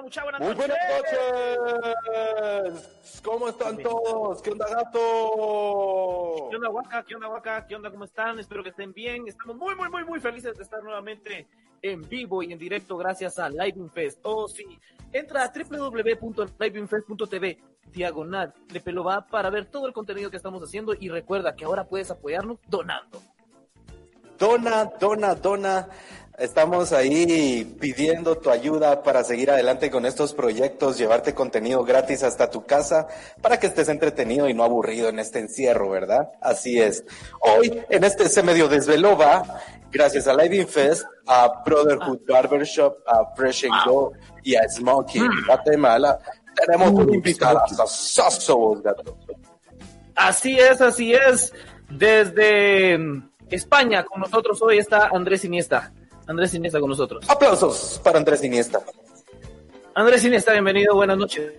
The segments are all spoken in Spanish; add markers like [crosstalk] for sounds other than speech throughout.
Buenas Muy buenas noches. ¿Cómo están todos? ¿Qué onda, gato? ¿Qué onda, Waka? ¿Qué onda, Waka? ¿Qué onda? ¿Cómo están? Espero que estén bien. Estamos muy, muy, muy, muy felices de estar nuevamente en vivo y en directo gracias a Livingfest. Oh, sí. Entra a www.livingfest.tv diagonal de Pelova para ver todo el contenido que estamos haciendo y recuerda que ahora puedes apoyarnos donando. Dona, dona, dona. Estamos ahí pidiendo tu ayuda para seguir adelante con estos proyectos, llevarte contenido gratis hasta tu casa para que estés entretenido y no aburrido en este encierro, ¿verdad? Así es. Hoy, en este Se Medio Desveló va, gracias a Live Fest, a Brotherhood Barbershop, a Fresh and Go y a Smokey mm. Guatemala, tenemos un invitado a gato. Así es, así es. Desde España con nosotros hoy está Andrés Iniesta. Andrés Iniesta con nosotros. Aplausos para Andrés Iniesta. Andrés Iniesta, bienvenido, buenas noches.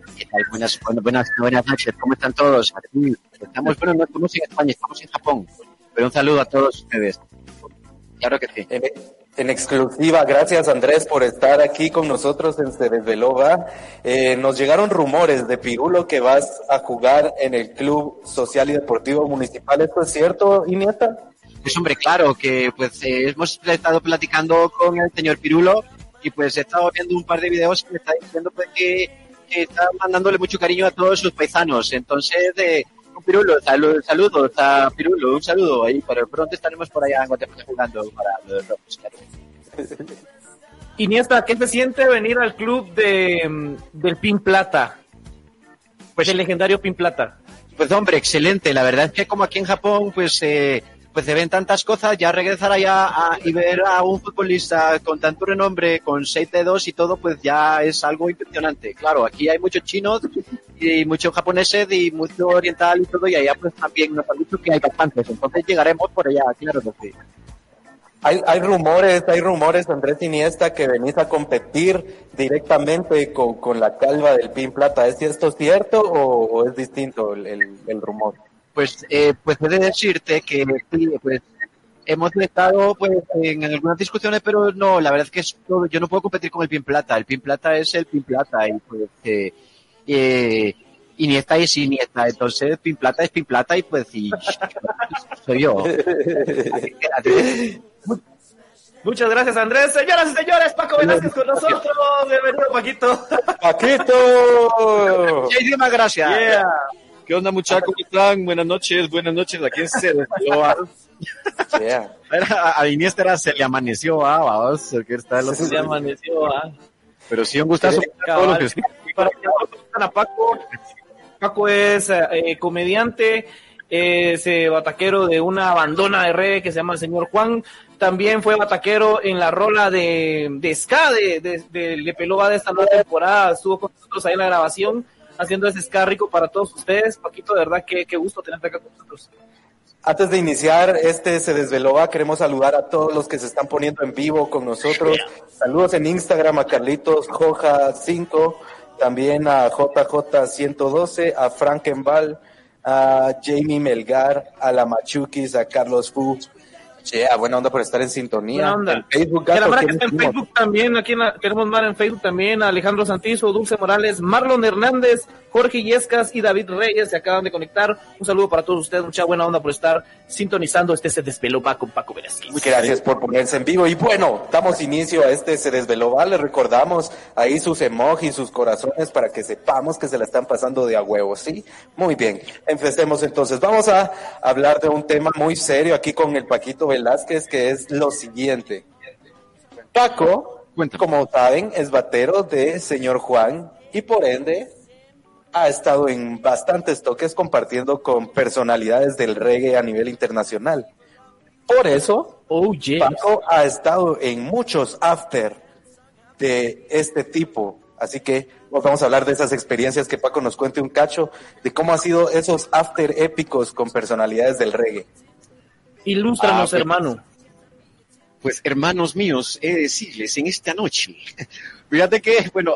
Buenas, buenas, buenas noches, ¿cómo están todos? Estamos, bueno, no estamos en España, estamos en Japón, pero un saludo a todos ustedes. Claro que sí. En, exclusiva, gracias Andrés por estar aquí con nosotros en Cerebelova. Eh, nos llegaron rumores de Pirulo que vas a jugar en el Club Social y Deportivo Municipal. ¿Esto es cierto, Iniesta? Pues hombre, claro, que pues eh, hemos estado platicando con el señor Pirulo y pues he estado viendo un par de videos que me está diciendo pues, que, está mandándole mucho cariño a todos sus paisanos. Entonces, de Pirulo, saludos a Pirulo, un saludo ahí, pero pronto estaremos por allá en Guatemala jugando para los Iniesta, ¿qué se siente venir al club de, del Pin Plata? Pues el legendario Pin Plata. Pues hombre, excelente. La verdad es que como aquí en Japón, pues eh, pues se ven tantas cosas, ya regresar allá a, y ver a un futbolista con tanto renombre, con 6 dedos y todo, pues ya es algo impresionante. Claro, aquí hay muchos chinos y muchos japoneses y mucho oriental y todo, y allá pues también nos han dicho que hay bastantes, entonces llegaremos por allá, claro que sí. Hay, hay rumores, hay rumores, Andrés Iniesta, que venís a competir directamente con, con la calva del Pin Plata. ¿Es esto cierto o, es distinto el, el rumor? Pues, eh, pues he de decirte que pues hemos estado pues en, algunas discusiones, pero no, la verdad es que yo no puedo competir con el pin plata. El pin plata es el pin plata y pues eh, eh, Iniesta es Iniesta, entonces pin plata es pin plata y pues y, [laughs] soy yo. Muchas gracias, Andrés. Señoras y señores, Paco Velázquez con nosotros. Bienvenido, Paquito. Paquito. Muchísimas gracias. ¿Qué onda, muchachos? ¿Cómo están? Buenas noches, buenas noches. Aquí en se yeah. A Iniesta se le amaneció, ah, vamos. Que está se le amaneció, ah. Pero sí, un gustazo. Para Paco, Paco es eh, comediante, es eh, bataquero de una bandona de reggae que se llama el señor Juan. También fue bataquero en la rola de, de Ska, de, de, de de esta nueva temporada. Estuvo con nosotros ahí en la grabación haciendo ese rico para todos ustedes. Paquito, de verdad, qué, qué gusto tenerte acá con nosotros. Antes de iniciar este Se Desveló, queremos saludar a todos los que se están poniendo en vivo con nosotros. Saludos en Instagram a Carlitos Joja5, también a JJ112, a Frankenball, a Jamie Melgar, a la Machukis, a Carlos Fu, Yeah, buena onda por estar en sintonía. En Facebook, que en Facebook también, aquí queremos más en Facebook también, Alejandro Santizo, Dulce Morales, Marlon Hernández, Jorge Yescas y David Reyes se acaban de conectar. Un saludo para todos ustedes, mucha buena onda por estar sintonizando este Se Desveló con Paco Velázquez. Gracias por ponerse en vivo. Y bueno, damos inicio a este Se Desveló Les recordamos ahí sus emojis, sus corazones para que sepamos que se la están pasando de a huevo, ¿sí? Muy bien, empecemos entonces. Vamos a hablar de un tema muy serio aquí con el Paquito Velázquez, que es lo siguiente. Paco, como saben, es batero de Señor Juan y por ende ha estado en bastantes toques compartiendo con personalidades del reggae a nivel internacional. Por eso, oh, Paco ha estado en muchos after de este tipo. Así que vamos a hablar de esas experiencias que Paco nos cuente un cacho de cómo ha sido esos after épicos con personalidades del reggae. Ilústranos, ah, pues, hermano. Pues hermanos míos, he de decirles en esta noche, [laughs] fíjate que, bueno,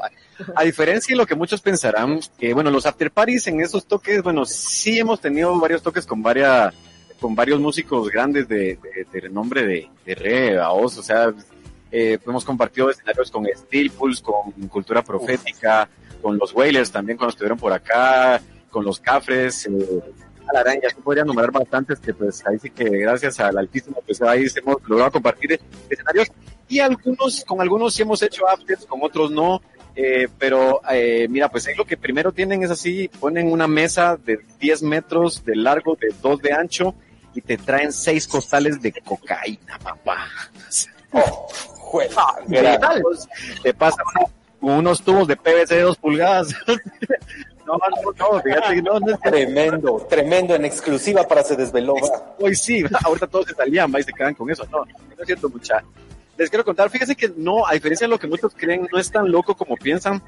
a diferencia de lo que muchos pensarán, que bueno, los after parties en esos toques, bueno, sí hemos tenido varios toques con varias, con varios músicos grandes de, de, renombre de, de reggae, o sea, eh, hemos compartido escenarios con Steel Pulse, con Cultura Profética, con los Whalers también cuando estuvieron por acá, con los Cafres, eh, a la araña, se podría nombrar bastantes que pues ahí sí que gracias al Altísimo pues ahí hemos logrado compartir escenarios y algunos, con algunos sí hemos hecho afters, con otros no, eh, pero eh, mira, pues ahí lo que primero tienen es así, ponen una mesa de 10 metros de largo, de 2 de ancho y te traen 6 costales de cocaína, papá. [laughs] Oh, juega, te pasan unos tubos de PVC de 2 pulgadas. [laughs] No, no, fíjate, no, no es tremendo, tremendo, en exclusiva para Se Desveló. Hoy sí, [laughs] ahorita todos se salían, y se quedan con eso. No, no es cierto, mucha. Les quiero contar, fíjese que no, a diferencia de lo que muchos creen, no es tan loco como piensan.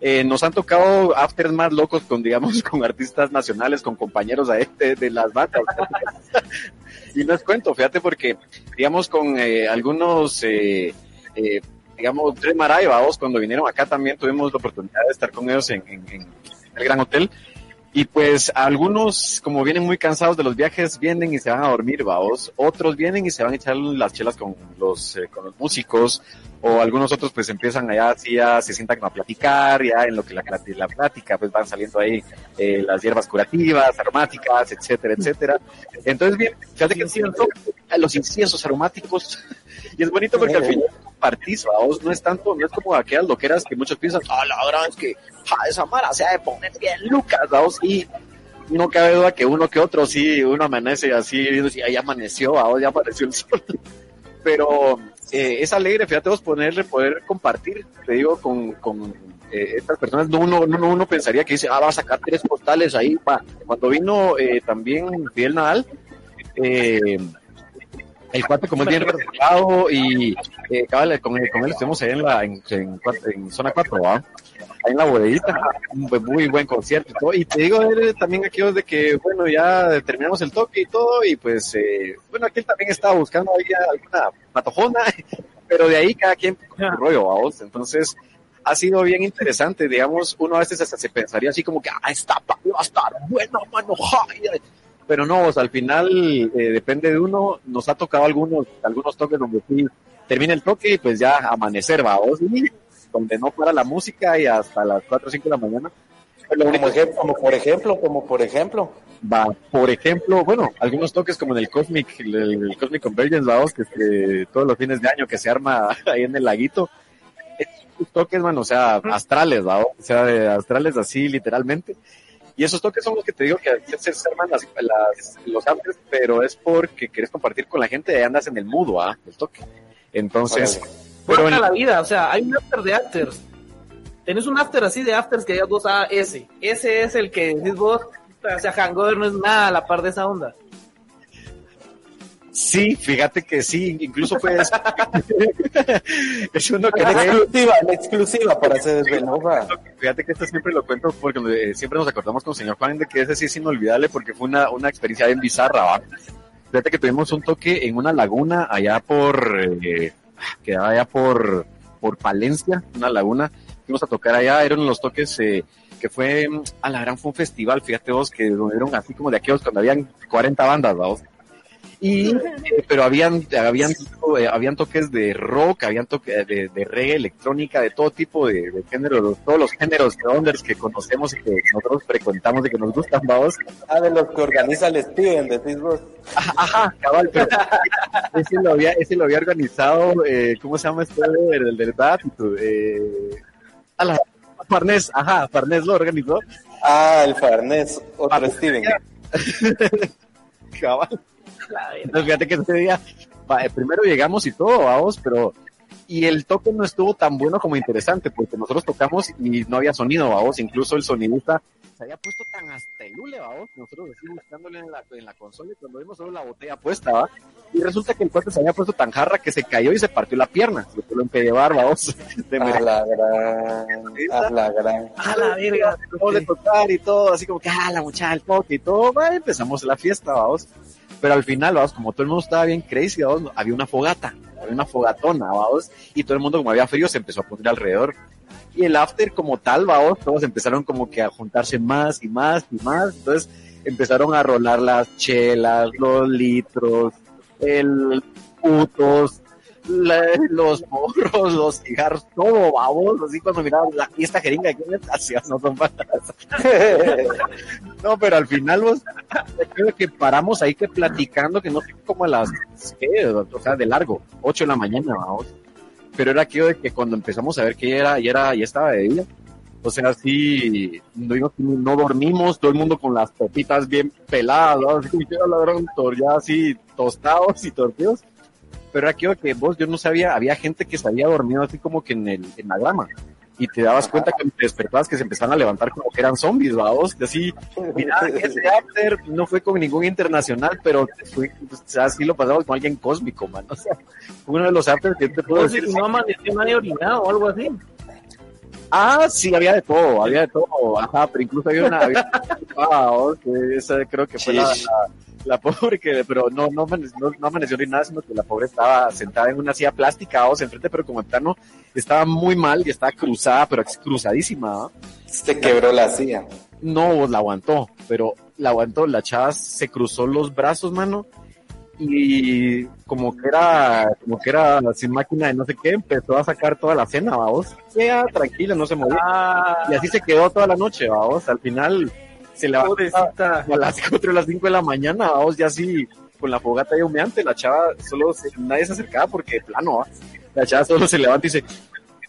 Eh, nos han tocado afters más locos con, digamos, [laughs] con artistas nacionales, con compañeros de, de, de las bandas. [laughs] y no es cuento, fíjate, porque, digamos, con eh, algunos, eh, eh, digamos, Tres vos, cuando vinieron acá también tuvimos la oportunidad de estar con ellos en, en el Gran Hotel. Y pues algunos, como vienen muy cansados de los viajes, vienen y se van a dormir, vaos. Otros vienen y se van a echar las chelas con los, eh, con los músicos. O algunos otros pues empiezan allá, así ya se sientan a platicar, ya en lo que la, la plática, pues van saliendo ahí eh, las hierbas curativas, aromáticas, etcétera, etcétera. Entonces bien, fíjate que los inciensos aromáticos, [laughs] y es bonito porque al final compartís, vos no es tanto, es como aquellas loqueras que muchos piensan, ah, la verdad es que esa mara se ha de poner bien lucas, vos, y no cabe duda que uno que otro, sí, uno amanece así, y ahí amaneció, vos, ya apareció el sol. [laughs] Pero eh, es alegre, fíjate vos, ponerle, poder compartir, te digo, con, con eh, estas personas, no uno, no, uno pensaría que dice, ah, va a sacar tres postales ahí, pa. Cuando vino eh, también Fidel Nadal, eh, el cuate como es bien reservado y eh, con, él, con él estuvimos ahí en la en, en, zona 4, ¿va? ahí en la bodeguita, un muy buen concierto y todo. Y te digo también aquí de que, bueno, ya terminamos el toque y todo, y pues, eh, bueno, aquí él también estaba buscando ahí alguna patojona, [laughs] pero de ahí cada quien con su rollo, vamos. Entonces, ha sido bien interesante, digamos, uno a veces hasta se pensaría así como que, ah, esta va a estar buena, mano, pero no, o sea, al final eh, depende de uno, nos ha tocado algunos, algunos toques donde sí termina el toque y pues ya amanecer, va, o donde no para la música y hasta las 4 o 5 de la mañana. Como, ejemplo, como por ejemplo, como por ejemplo. Va, por ejemplo, bueno, algunos toques como en el Cosmic, el, Cosmic Convergence, vamos, que, que todos los fines de año que se arma [laughs] ahí en el laguito. Toques, bueno, o sea, astrales, ¿va? O sea, astrales así literalmente. Y esos toques son los que te digo que a veces se arman las, los afters, pero es porque quieres compartir con la gente y andas en el mudo, ¿ah? El toque. Entonces. pero en la vida, o sea, hay un after de afters. Tenés un after así de afters que ya vos a ese. Ese es el que decís vos, o sea, Hangover no es nada a la par de esa onda. Sí, fíjate que sí, incluso pues [laughs] es uno que la exclusiva, la exclusiva para hacer Fíjate que esto siempre lo cuento porque eh, siempre nos acordamos con el señor Juan de que ese sí es inolvidable porque fue una, una experiencia bien bizarra, ¿va? Fíjate que tuvimos un toque en una laguna allá por, eh, quedaba allá por, por Palencia, una laguna, fuimos a tocar allá, eran los toques, eh, que fue, a la gran, fue un festival, fíjate vos, que eran así como de aquellos cuando habían 40 bandas, vamos y [laughs] eh, pero habían habían eh, habían toques de rock habían toques de, de, reggae electrónica de todo tipo de, de géneros todos los géneros de onders que conocemos y que nosotros frecuentamos y que nos gustan vamos. Ah de los que organiza el Steven decís vos ajá, cabal pero [laughs] ese lo había ese lo había organizado eh, cómo se llama este el del eh, a la Farnés ajá Farnés lo organizó. Ah el Farnés otro Steven. [laughs] cabal entonces fíjate que ese día, eh, primero llegamos y todo, vamos, pero y el toque no estuvo tan bueno como interesante, porque nosotros tocamos y no había sonido, vamos, incluso el sonidista se había puesto tan hasta el hule, vamos, nosotros así buscándole en la, en la consola y cuando vimos solo la botella puesta, ¿va? y resulta que el cuate se había puesto tan jarra que se cayó y se partió la pierna, se lo impedió vamos, de A la gran, a la gran. a la verga, de tocar y todo, así como que, ah, la muchacha, el toque y todo, va, empezamos la fiesta, vamos. Pero al final, vamos, como todo el mundo estaba bien crazy, vamos, había una fogata, había una fogatona, vamos, y todo el mundo, como había frío, se empezó a poner alrededor. Y el after como tal, vamos, todos empezaron como que a juntarse más y más y más, entonces empezaron a rolar las chelas, los litros, el putos, los morros, los cigarros, todo, vamos, así cuando mirabas la fiesta jeringa, ¿qué me? No son patas. [laughs] No, pero al final, vos, creo que paramos ahí que platicando, que no sé, como a las, ¿qué? O sea, de largo, 8 de la mañana, vamos. Pero era aquello de que cuando empezamos a ver que era, ya era, ya estaba de día. O sea, sí, no, no dormimos, todo el mundo con las pepitas bien peladas, ¿no? que la ya así tostados y torcidos. Pero era aquello de que vos, yo no sabía, había gente que se había dormido así como que en, el, en la grama. Y te dabas cuenta que te despertabas que se empezaban a levantar como que eran zombies, vamos. Y así, mira, ese after no fue con ningún internacional, pero fue, o sea, así lo pasamos con alguien cósmico, man. O sea, uno de los afters que te puedo decir. si no amaneció nadie orinado o algo así. Ah, sí, había de todo, había de todo. Ajá, pero incluso había una, había [laughs] ah, esa creo que fue la, la pobre que, pero no, no, no, no amaneció ni nada, sino que la pobre estaba sentada en una silla plástica, vamos, enfrente, pero como en plano estaba muy mal y estaba cruzada, pero cruzadísima, ¿no? Se quebró la silla. no la aguantó, pero la aguantó, la chava se cruzó los brazos, mano, y como que era, como que era sin máquina de no sé qué, empezó a sacar toda la cena, vamos, ya tranquila, no se movía, Ah, y así se quedó toda la noche, vamos, al final se pobrecita. a las 4 o las 5 de la mañana, vamos, ya así, con la fogata ya humeante, la chava solo, se- nadie se acercaba porque de plano, ¿va? la chava solo se levanta y dice,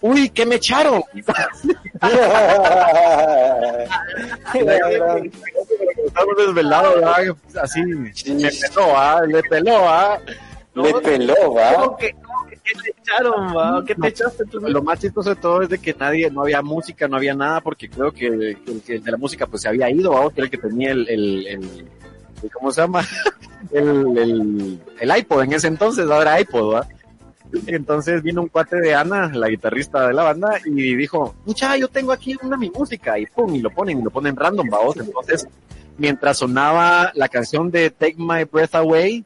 uy, ¿qué me echaron? [laughs] [laughs] Estamos desvelados, ¿va? así, me peló, ¿va? le peló, ¿va? Le peló, ¿va? ¿Cómo que, qué te echaron? ¿Qué te echaste tú? Lo más chistoso de todo es de que nadie, no había música, no había nada, porque creo que el, el de la música pues se había ido, que era el que tenía el, el, ¿cómo se llama? [laughs] El, el, el iPod en ese entonces, ahora iPod, ¿va? Entonces vino un cuate de Ana, la guitarrista de la banda, y dijo, mucha, yo tengo aquí una mi música, y pum, y lo ponen, y lo ponen random, ¿va? Entonces, mientras sonaba la canción de Take My Breath Away,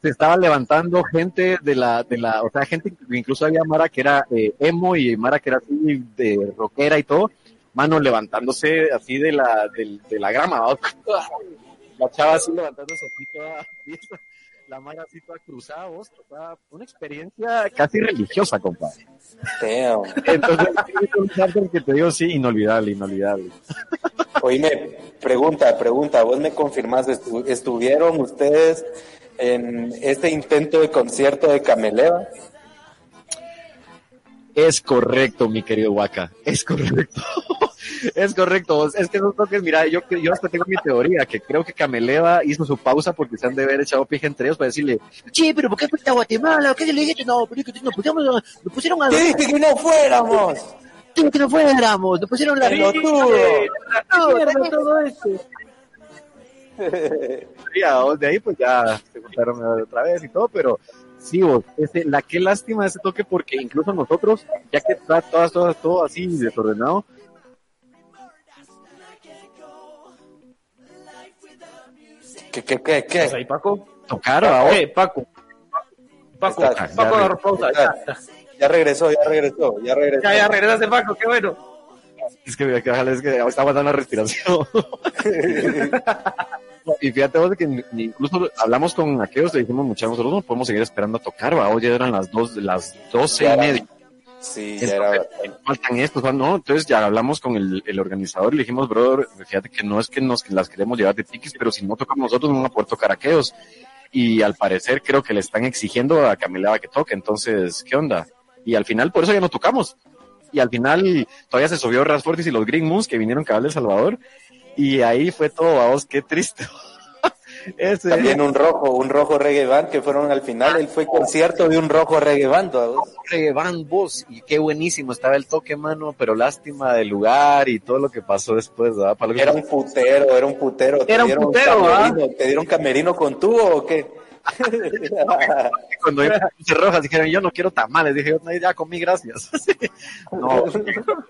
se estaba levantando gente de la, de la, o sea, gente, incluso había Mara que era eh, emo y Mara que era así de rockera y todo, mano levantándose así de la, de, la grama, la chava así levantándose así toda tiesa, [laughs] la Mara así toda cruzada, vos, una experiencia casi religiosa, compadre. Damn. Entonces, es un que te digo, sí, inolvidable, inolvidable. Oíme, pregunta, pregunta, vos me confirmás, estu- ¿estuvieron ustedes en este intento de concierto de Cameleva? Es correcto, mi querido Waka. Es correcto. [laughs] es correcto. Es que esos toques, mira, yo, yo hasta tengo mi teoría, que creo que Cameleva hizo su pausa porque se han de haber echado pije entre ellos para decirle, che, pero ¿por qué fuiste a Guatemala? ¿Qué le dijiste? No, pero es que nos pusieron, nos pusieron a... ¡Te dije que no fuéramos! Dije que no fuéramos, nos pusieron la... ¡Pelotudo! Mierda, todo esto. Ya, de ahí pues ya se juntaron otra vez y todo, pero sí, vos, ese, la qué lástima ese toque porque incluso nosotros, ya que está todo, todo, todo así desordenado, ¿Qué, qué, qué, ¿Estás qué? ahí, Paco? tocar a Eh, Paco. Paco, Está- Paco ya agarró pausa. Ya, ya. Ya regresó, ya regresó, ya regresó. Ya, ya, regresaste, Paco, qué bueno. Es que, es que está aguantando la respiración. [laughs] [laughs] y fíjate vos de que incluso hablamos con aquellos y dijimos, muchachos, nosotros no podemos seguir esperando a tocar, va, hoy ya eran las dos, las doce y media. Sí, ya era Entonces, faltan estos, ¿no? Entonces ya hablamos con el, el organizador y le dijimos, brother, fíjate que no es que nos las queremos llevar de piques, pero si no tocamos nosotros no van a poder tocar aquellos. Y al parecer creo que le están exigiendo a Camila que toque, entonces, ¿qué onda? Y al final por eso ya no tocamos. Y al final todavía se subió Rasfortis y los Green Moons que vinieron cabal de El Salvador. Y ahí fue todo, vamos, qué triste. [laughs] Ese, También un rojo, un rojo reggae band que fueron al final. Él fue concierto de un rojo reggae band. ¿no? reggae band, vos, y qué buenísimo estaba el toque, mano, pero lástima del lugar y todo lo que pasó después, ¿verdad? Para lo que- Era un putero, era un putero. ¿Te Era un dieron putero, camerino? ¿Te dieron camerino con tubo o qué? cuando [laughs] puse rojas dijeron, yo no quiero tamales, dije, yo, no, ya comí, gracias. [laughs] no,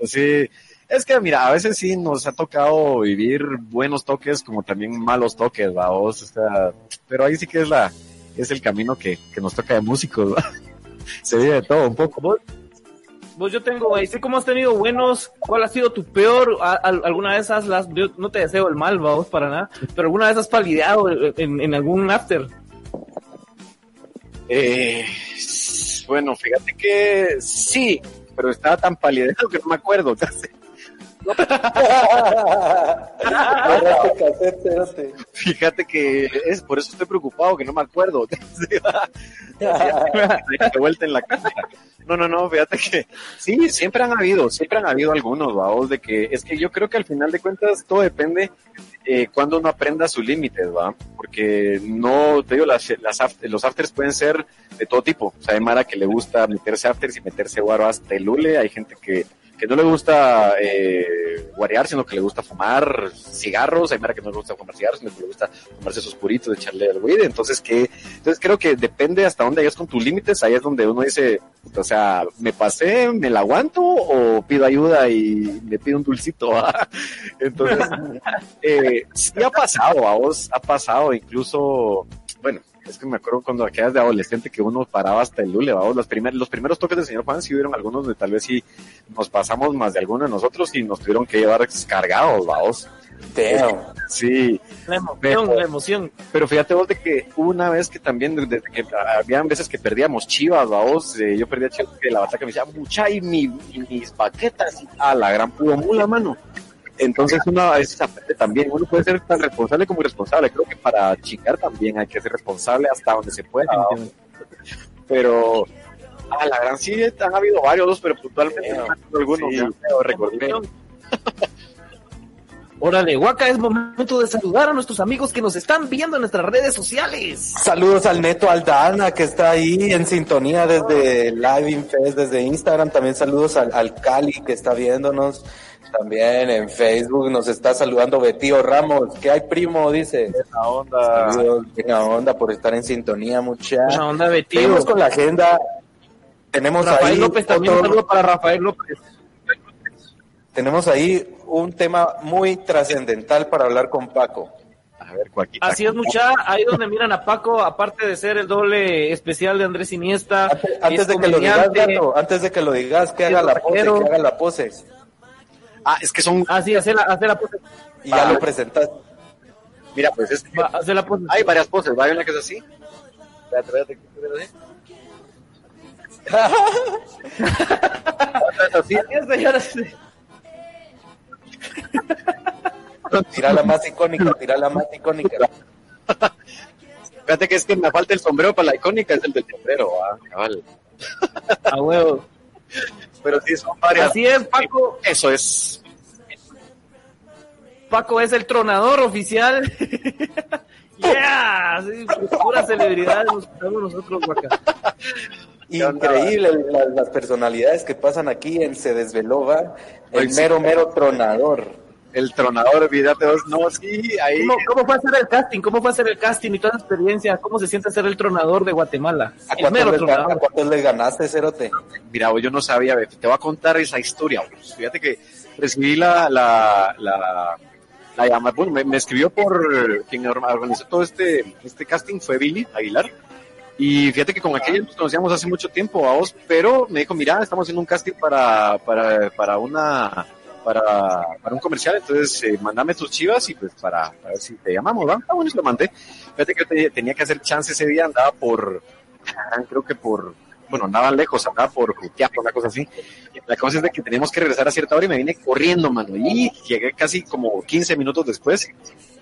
sí. Es que, mira, a veces sí nos ha tocado vivir buenos toques como también malos toques, vamos, o sea, pero ahí sí que es la, es el camino que, que nos toca de músicos, ¿va? [laughs] Se vive de todo un poco. Vos, vos yo tengo, güey, sé cómo has tenido buenos, ¿cuál ha sido tu peor? A- ¿Alguna de esas, las, yo no te deseo el mal, vamos, para nada, pero alguna de esas has palideado en, en algún after? Eh, bueno, fíjate que sí, pero estaba tan palideado que no me acuerdo [laughs] casi. Fíjate que es por eso estoy preocupado que no me acuerdo. [laughs] de la. No, no, no, fíjate que sí, siempre han habido, siempre han habido algunos, vaos, de que es que yo creo que al final de cuentas todo depende eh, cuando uno aprenda sus límites, va, porque no, te digo, las, las aft- los afters pueden ser de todo tipo, o sea, hay Mara que le gusta meterse afters y meterse guaro hasta el lule, hay gente que que no le gusta eh, guarear, sino que le gusta fumar cigarros, hay Mara que no le gusta fumar cigarros, sino que le gusta fumarse sus puritos, echarle al weed, entonces que, entonces creo que depende hasta dónde hayas con tus límites, ahí es donde uno dice, o sea, me pasé, me la aguanto o pido ayuda y me pido un dulcito, ¿va? [laughs] entonces, eh, sí ha pasado, a vos ha pasado, incluso, bueno, es que me acuerdo cuando quedas de adolescente que uno paraba hasta el lule, vamos, los primeros, los primeros toques del señor Juan sí hubieron algunos de tal vez sí nos pasamos más de alguno de nosotros y nos tuvieron que llevar cargados, vamos. Damn. Sí, La emoción, Pero- la emoción. pero fíjate vos de que una vez que también, desde que habían veces que perdíamos chivas, vamos, eh, yo perdía chivas que la bataca me decía, mucha, y, mi, y mis baquetas, y a la gran puro mula, mano. Entonces uno a veces aprende también, uno puede ser tan responsable como irresponsable, creo que para chingar también hay que ser responsable hasta donde se pueda, pero a la gran sí han habido varios, pero puntualmente no algunos, Sí. recordé. [laughs] Órale, Guaca, es momento de saludar a nuestros amigos que nos están viendo en nuestras redes sociales. Saludos al Neto Aldana que está ahí en sintonía desde Live Infest, desde Instagram. También saludos al, al Cali que está viéndonos. También en Facebook nos está saludando Betío Ramos. ¿Qué hay, primo? Dice. La onda. Saludos, buena onda por estar en sintonía, mucha. Buena onda, Betío. Seguimos con la agenda. Tenemos Rafael ahí López también, otro- saludo para Rafael López. tenemos ahí un tema muy trascendental para hablar con Paco. A ver, Joaquín. Así es, mucha, ahí donde miran a Paco, aparte de ser el doble especial de Andrés Iniesta, Antes, antes es de que lo digas. Gato, antes de que lo digas, que haga la pose, que haga la pose. Ah, es que son, Ah, sí, hacer la, hacer la pose. Y ya lo presentaste. mira, pues es que Va, hacer la pose. hay varias poses, ¿va? Hay una que es así. Espérate, espérate, espérate. Otra [laughs] es así. Señores. [laughs] Tira la más icónica, tira la más icónica. Fíjate que es que me falta el sombrero para la icónica, es el del sombrero, ah, cabal. A huevo. Pero sí, son varias. Así es, Paco. Eso es. Paco es el tronador oficial. [laughs] yeah, sí, pura celebridad nos nosotros, Guaca. [laughs] Increíble la- las personalidades que pasan aquí en Se Desveló, va. El mero, mero tronador. El tronador, vos, no, sí, ahí. ¿Cómo, ¿Cómo fue hacer el casting? ¿Cómo fue hacer el casting y toda esa experiencia? ¿Cómo se siente ser el tronador de Guatemala? ¿A cuántos, cuántos les ganaste, Cerote? Mira, yo no sabía, te voy a contar esa historia. vos. Fíjate que recibí la, la, la, la llamada, bueno, me, me escribió por quien or- organizó todo este, este casting, fue Billy Aguilar. Y fíjate que con aquella nos conocíamos hace mucho tiempo a vos, pero me dijo, mira, estamos haciendo un casting para, para, para una, para, para un comercial, entonces eh, mandame tus chivas y pues para, para ver si te llamamos, ¿va? Ah, bueno, se lo mandé. Fíjate que te- tenía que hacer chance ese día, andaba por, ah, creo que por, bueno, andaba lejos, andaba por Jutiapa, una cosa así. La cosa es de que teníamos que regresar a cierta hora y me vine corriendo, mano, y llegué casi como 15 minutos después.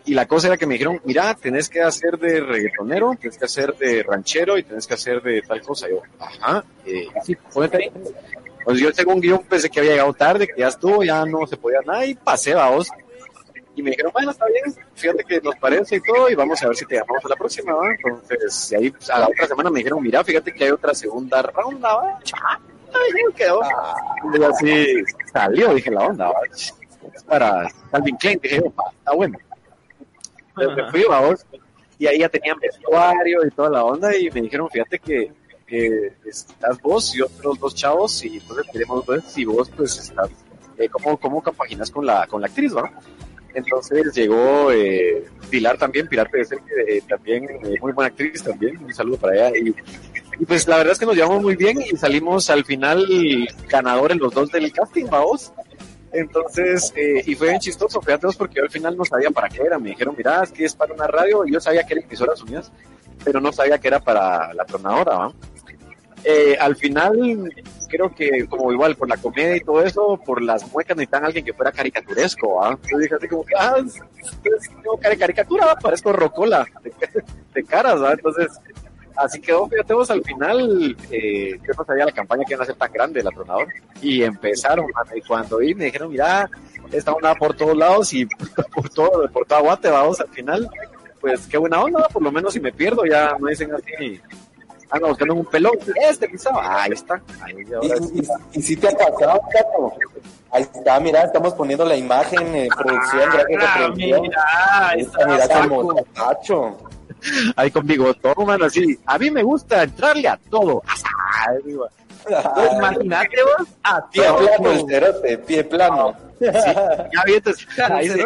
Y la cosa era que me dijeron, mira, tenés que hacer de reggaetonero, tenés que hacer de ranchero y tenés que hacer de tal cosa. Yo, ajá, eh, sí, ponete ahí. Pues yo según guion pensé que había llegado tarde, que ya estuvo, ya no se podía nada y pasé, vamos. Y me dijeron, bueno, está bien, fíjate que nos parece y todo, y vamos a ver si te llamamos a la próxima, ¿va? Entonces, ahí pues, a la otra semana me dijeron, mira, fíjate que hay otra segunda ronda, ¿va? Ay, quedó. Y así salió, dije, la onda, ¿va? Es para Calvin Klein, dije, está bueno. Entonces me fui, vamos, y ahí ya tenían vestuario y toda la onda, y me dijeron, fíjate que, que estás vos y otros dos chavos, y entonces queremos ver si vos, pues, estás, eh, ¿cómo, cómo compaginas con la, con la actriz, ¿va? Entonces llegó eh, Pilar también, Pilar Pérez, eh, también eh, muy buena actriz también, un saludo para ella. Y, y, pues la verdad es que nos llevamos muy bien y salimos al final ganadores los dos del casting, vamos. Entonces, eh, y fue bien chistoso, fíjate vos, porque yo al final no sabía para qué era. Me dijeron, mira, es que es para una radio, y yo sabía que era emisoras unidas, pero no sabía que era para la tronadora, ¿va? Eh, al final, creo que como igual por la comedia y todo eso, por las muecas necesitan alguien que fuera caricaturesco, ¿ah? Yo dije así como ah, tengo caricatura, ¿va? parezco rocola [laughs] de, caras, ¿va? Entonces, así quedó, fíjate vos, al final, eh, yo no sabía la campaña que iban a ser tan grande, la tronador, y empezaron, y cuando vi, me dijeron, mira, esta onda por todos lados y [laughs] por todo, por toda Guate, vamos, al final, pues qué buena onda, por lo menos si me pierdo, ya no dicen así, anda buscando un pelón, este pisado, ahí está. Ahí, ahora sí. y, y, si te ha pasado, Cato. Ahí está, mira, estamos poniendo la imagen, eh, producción, ah, gracias a producción. Mira, Esta, mira como tacho. Ahí conmigo, todo, mano, así. A mí me gusta entrarle a todo. Pues Imagínate vos a Pie todo. plano, el cerote, pie plano. Sí, ya vi, entonces, [laughs] ahí sí.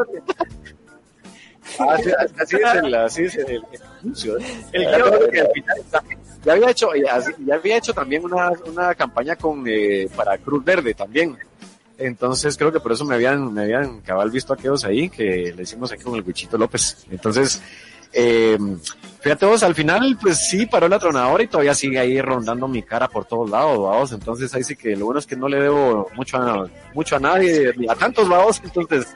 Así, así es el, así es el, el [laughs] anuncio. ¿eh? El guion que al final está- ya había hecho, ya, ya había hecho también una, una campaña con eh, para Cruz Verde también. Entonces creo que por eso me habían, me habían cabal visto aquellos ahí que le hicimos aquí con el Guichito López. Entonces, eh, fíjate vos, al final, pues sí, paró la tronadora y todavía sigue ahí rondando mi cara por todos lados, vamos. Entonces ahí sí que lo bueno es que no le debo mucho a, mucho a nadie, ni a tantos vamos, entonces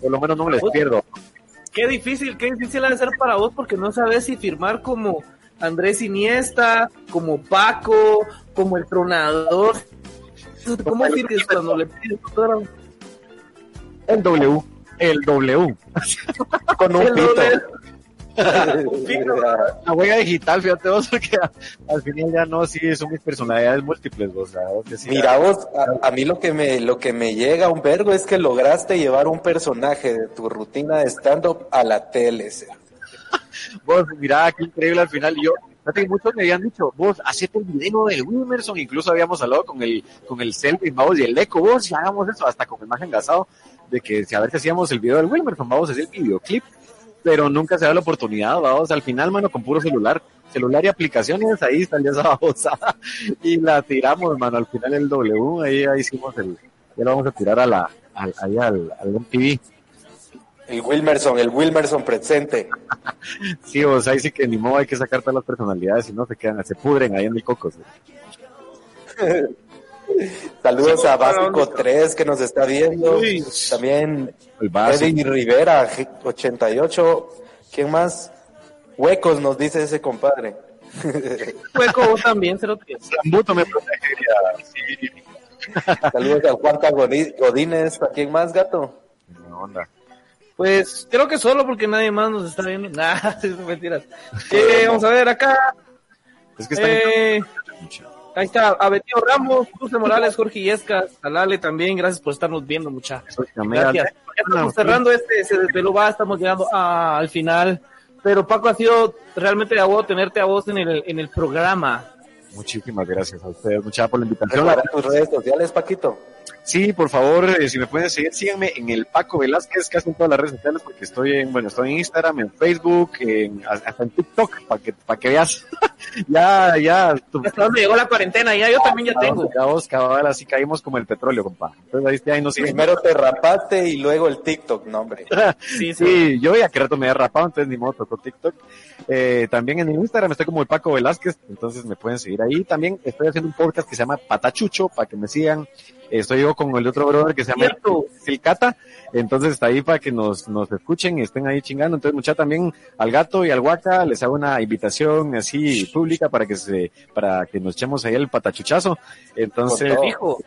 por lo menos no me les pierdo. Qué difícil, qué difícil ha de ser para vos porque no sabes si firmar como Andrés Iniesta, como Paco, como el tronador. ¿Cómo firmas cuando le pides? El W, el W. Con un El [laughs] pito. La huella digital, fíjate vos, porque al final ya no, sí, son mis personalidades múltiples, o sea, vos sí, Mira vos, a, a mí lo que me lo que me llega un vergo es que lograste llevar un personaje de tu rutina de stand-up a la tele. [laughs] vos, mira, qué increíble al final, y yo, fíjate que muchos me habían dicho, vos, hacete el video del Wilmerson, incluso habíamos hablado con el, con el Selfie, vamos, y el Eco, vos, ya hagamos eso, hasta con el más engasado, de que si a ver si hacíamos el video del Wilmerson, vamos a hacer el videoclip, pero nunca se da la oportunidad, vamos, al final, mano, con puro celular, celular y aplicaciones, ahí salió esa babosada, [laughs] y la tiramos, mano, al final el W, ahí, ahí hicimos el, ya lo vamos a tirar a la, al, ahí al, al MTV. El Wilmerson, el Wilmerson presente. [laughs] Sí, o sea, ahí sí que ni modo hay que sacar todas las personalidades y no se quedan, se pudren ahí en el cocos. [laughs] Saludos Sí, a Básico listo. 3 que nos está viendo. Uy. También El básico. Eddie Rivera, G- 88. ¿Quién más? Huecos nos dice ese compadre. [laughs] Hueco vos también, me protegería. Sí, Saludos a Juanca Godi- Godínez. ¿A quién más, gato? onda. Pues creo que solo porque nadie más nos está viendo. [laughs] Nah, es mentiras. Eh, vamos a ver acá. Es que está Eh, ahí está Abetío Ramos, Dulce Morales, Jorge Illescas, Alale también. Gracias por estarnos viendo, mucha. Gracias. Ya estamos cerrando este, se desveló, va, estamos llegando a- al final. Pero Paco, ha sido realmente de agua tenerte a vos en el, en el programa. Muchísimas gracias a ustedes, muchas por la invitación. Tus redes sociales, Paquito. Sí, por favor, eh, si me pueden seguir, síganme en el Paco Velázquez, casi en todas las redes sociales, porque estoy en, bueno, estoy en Instagram, en Facebook, en, hasta en TikTok, para que, para que veas. [laughs] ya, ya, tu- Hasta dónde llegó la cuarentena, ya yo también ya tengo. Ya vos, cabal, así caímos como el petróleo, compa. Entonces ahí, está, ahí nos. Primero te rapaste y luego el TikTok, no, hombre. [laughs] Sí, sí. Sí, yo ya que rato me había rapado, entonces ni modo tocó TikTok. Eh, también en Instagram estoy como el Paco Velázquez, entonces me pueden seguir ahí. También estoy haciendo un podcast que se llama Patachucho, para que me sigan. Estoy yo con el otro brother que se llama. El Cata, entonces está ahí para que nos, nos escuchen y estén ahí chingando. Entonces, mucha también al gato y al guaca les hago una invitación así pública para que se, para que nos echemos ahí el patachuchazo. Entonces. Fijo.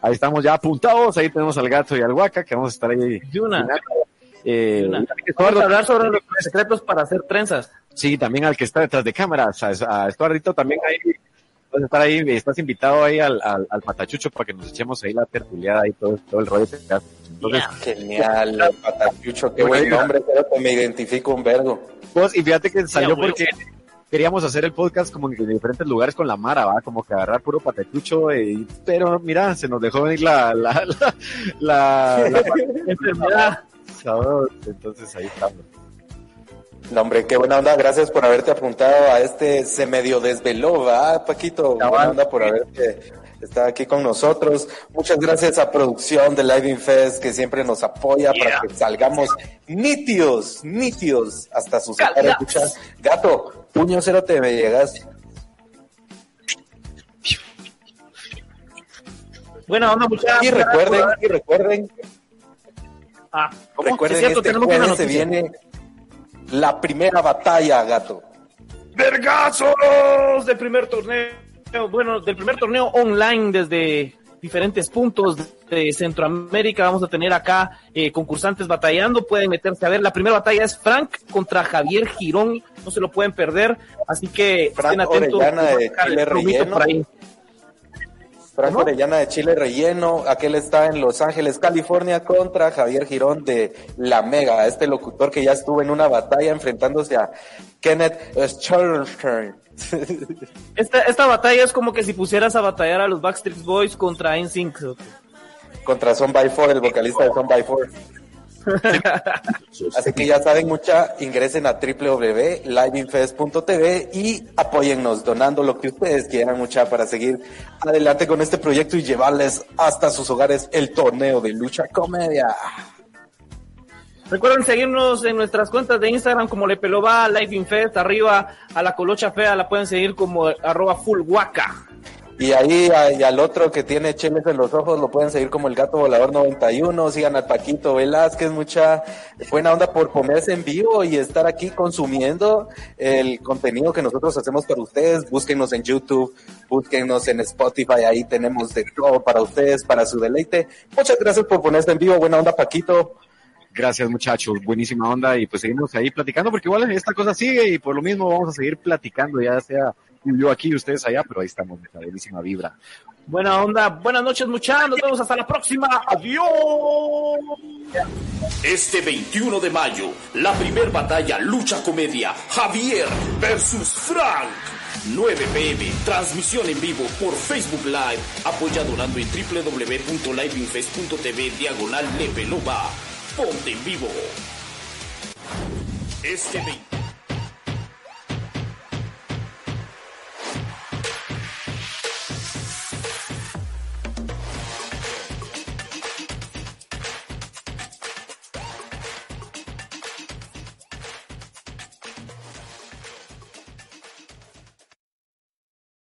ahí estamos ya apuntados, ahí tenemos al gato y al guaca que vamos a estar ahí De una. Eh, Una. Estuardo- Vamos a hablar sobre los secretos para hacer trenzas. Sí, también al que está detrás de cámaras, a, a Estuardito también ahí, estar ahí, estás invitado ahí al, al, al patachucho para que nos echemos ahí la tertuliada y todo, todo el rollo. Entonces, Genial, el [laughs] patachucho, qué buen nombre, pero que me identifico un vergo. vos, y fíjate que salió porque queríamos hacer el podcast como en diferentes lugares con la Mara, ¿va? Como que agarrar puro patachucho, eh, pero mira, se nos dejó venir la, la, [laughs] la, la, la [laughs] Enfermedad. entonces ahí estamos. No, hombre, qué buena onda, gracias por haberte apuntado a este, se medio desveló, ¿va, Paquito? Buena onda por haberte estado aquí con nosotros. Muchas gracias a producción de Live In Fest que siempre nos apoya para que salgamos nítidos, nítidos hasta sus Caldaos. hogares. Escucha, Gato, puño cero te me llegas. Buena onda, muchachos. Y recuerden, y recuerden, Ah, ¿cómo? recuerden, Es cierto, este tenemos jueves se viene la primera batalla, Gato. ¡Vergazos! Del primer torneo, bueno, del primer torneo online desde diferentes puntos de Centroamérica. Vamos a tener acá eh, concursantes batallando. Pueden meterse a ver. La primera batalla es Frank contra Javier Girón. No se lo pueden perder. Así que Frank estén atentos. Orellana de Chile relleno. por ahí. Franco. Orellana de Chile relleno, aquel está en Los Ángeles, California, contra Javier Girón de La Mega, este locutor que ya estuvo en una batalla enfrentándose a Kenneth Stern. [laughs] Esta, esta batalla es como que si pusieras a batallar a los Backstreet Boys contra NSYNC. contra Son by Four, el vocalista de Son by Four. [laughs] Así que ya saben, mucha, ingresen a www.liveinfest.tv y apóyennos donando lo que ustedes quieran, mucha, para seguir adelante con este proyecto y llevarles hasta sus hogares el torneo de lucha comedia. Recuerden seguirnos en nuestras cuentas de Instagram como Le Pelova, Life Infest, arriba a la colocha fea la pueden seguir como arroba. Y ahí y al otro que tiene cheles en los ojos lo pueden seguir como el gato volador 91. Sigan al Paquito Velázquez, mucha buena onda por ponerse en vivo y estar aquí consumiendo el contenido que nosotros hacemos para ustedes. Búsquenos en YouTube, búsquenos en Spotify, ahí tenemos de todo para ustedes, para su deleite. Muchas gracias por ponerse en vivo. Buena onda, Paquito. Gracias muchachos, buenísima onda y pues seguimos ahí platicando porque igual esta cosa sigue y por lo mismo vamos a seguir platicando ya sea yo aquí y ustedes allá, pero ahí estamos, la buenísima vibra. Buena onda, buenas noches muchachos, nos vemos hasta la próxima. Adiós. Este 21 de mayo, la primer batalla lucha comedia Javier versus Frank. 9 pm, transmisión en vivo por Facebook Live, apoya donando en www.liveinfest.tv diagonal Lepeloba. Ponte en vivo. Este 20